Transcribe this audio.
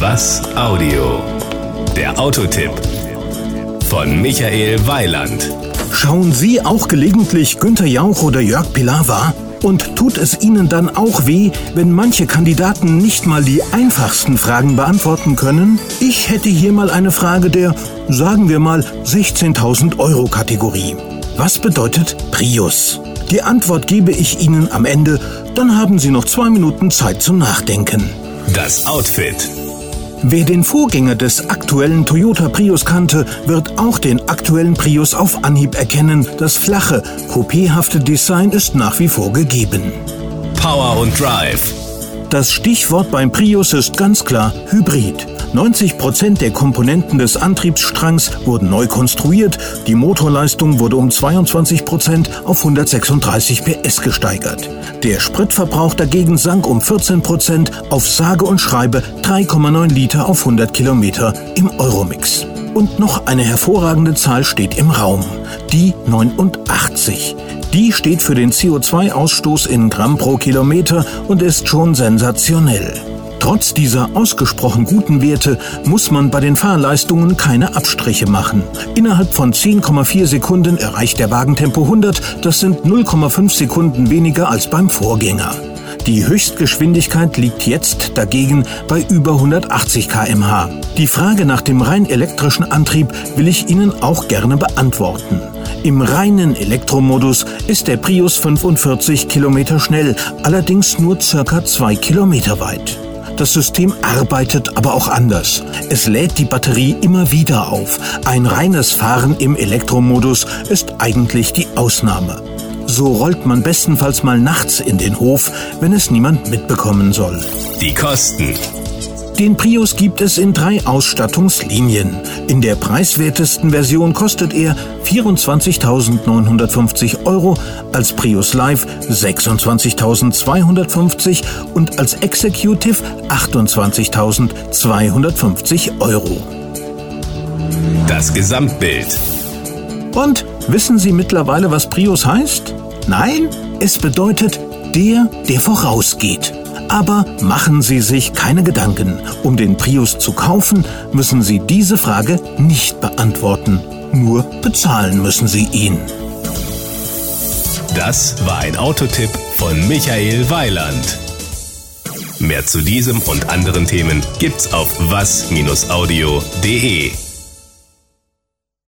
Was Audio? Der Autotipp von Michael Weiland. Schauen Sie auch gelegentlich Günter Jauch oder Jörg Pilawa? Und tut es Ihnen dann auch weh, wenn manche Kandidaten nicht mal die einfachsten Fragen beantworten können? Ich hätte hier mal eine Frage der, sagen wir mal, 16.000 Euro Kategorie. Was bedeutet Prius? Die Antwort gebe ich Ihnen am Ende, dann haben Sie noch zwei Minuten Zeit zum Nachdenken. Das Outfit. Wer den Vorgänger des aktuellen Toyota Prius kannte, wird auch den aktuellen Prius auf Anhieb erkennen. Das flache, coupéhafte Design ist nach wie vor gegeben. Power und Drive. Das Stichwort beim Prius ist ganz klar Hybrid. 90 Prozent der Komponenten des Antriebsstrangs wurden neu konstruiert. Die Motorleistung wurde um 22 Prozent auf 136 PS gesteigert. Der Spritverbrauch dagegen sank um 14 Prozent auf sage und schreibe 3,9 Liter auf 100 Kilometer im Euromix. Und noch eine hervorragende Zahl steht im Raum. Die 89. Die steht für den CO2-Ausstoß in Gramm pro Kilometer und ist schon sensationell. Trotz dieser ausgesprochen guten Werte muss man bei den Fahrleistungen keine Abstriche machen. Innerhalb von 10,4 Sekunden erreicht der Wagen Tempo 100, das sind 0,5 Sekunden weniger als beim Vorgänger. Die Höchstgeschwindigkeit liegt jetzt dagegen bei über 180 km/h. Die Frage nach dem rein elektrischen Antrieb will ich Ihnen auch gerne beantworten. Im reinen Elektromodus ist der Prius 45 km schnell, allerdings nur circa 2 km weit. Das System arbeitet aber auch anders. Es lädt die Batterie immer wieder auf. Ein reines Fahren im Elektromodus ist eigentlich die Ausnahme. So rollt man bestenfalls mal nachts in den Hof, wenn es niemand mitbekommen soll. Die Kosten. Den Prius gibt es in drei Ausstattungslinien. In der preiswertesten Version kostet er 24.950 Euro, als Prius Live 26.250 und als Executive 28.250 Euro. Das Gesamtbild. Und wissen Sie mittlerweile, was Prius heißt? Nein, es bedeutet der, der vorausgeht. Aber machen Sie sich keine Gedanken. Um den Prius zu kaufen, müssen Sie diese Frage nicht beantworten. Nur bezahlen müssen Sie ihn. Das war ein Autotipp von Michael Weiland. Mehr zu diesem und anderen Themen gibt's auf was-audio.de.